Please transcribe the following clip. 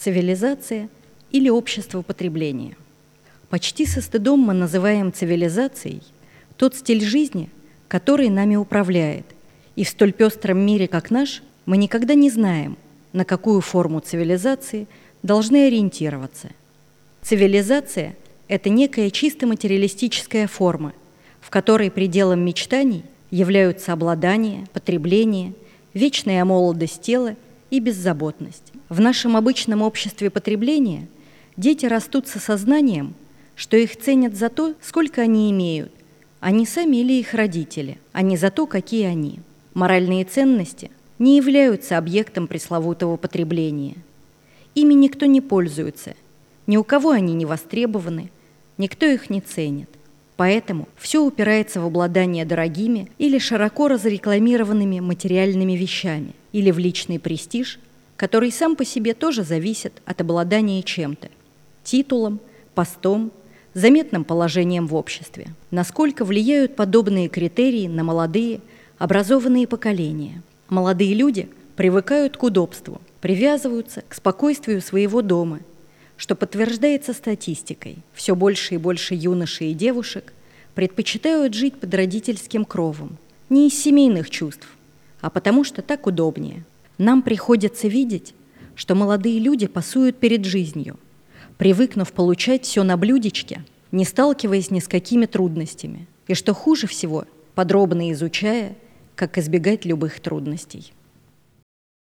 цивилизация или общество потребления. Почти со стыдом мы называем цивилизацией тот стиль жизни, который нами управляет, и в столь пестром мире, как наш, мы никогда не знаем, на какую форму цивилизации должны ориентироваться. Цивилизация – это некая чисто материалистическая форма, в которой пределом мечтаний являются обладание, потребление, вечная молодость тела и беззаботность. В нашем обычном обществе потребления дети растут со сознанием, что их ценят за то, сколько они имеют, а не сами или их родители, а не за то, какие они. Моральные ценности не являются объектом пресловутого потребления. Ими никто не пользуется, ни у кого они не востребованы, никто их не ценит. Поэтому все упирается в обладание дорогими или широко разрекламированными материальными вещами, или в личный престиж, который сам по себе тоже зависит от обладания чем-то – титулом, постом, заметным положением в обществе. Насколько влияют подобные критерии на молодые, образованные поколения? Молодые люди привыкают к удобству, привязываются к спокойствию своего дома – что подтверждается статистикой. Все больше и больше юношей и девушек предпочитают жить под родительским кровом, не из семейных чувств, а потому что так удобнее. Нам приходится видеть, что молодые люди пасуют перед жизнью, привыкнув получать все на блюдечке, не сталкиваясь ни с какими трудностями, и что хуже всего, подробно изучая, как избегать любых трудностей.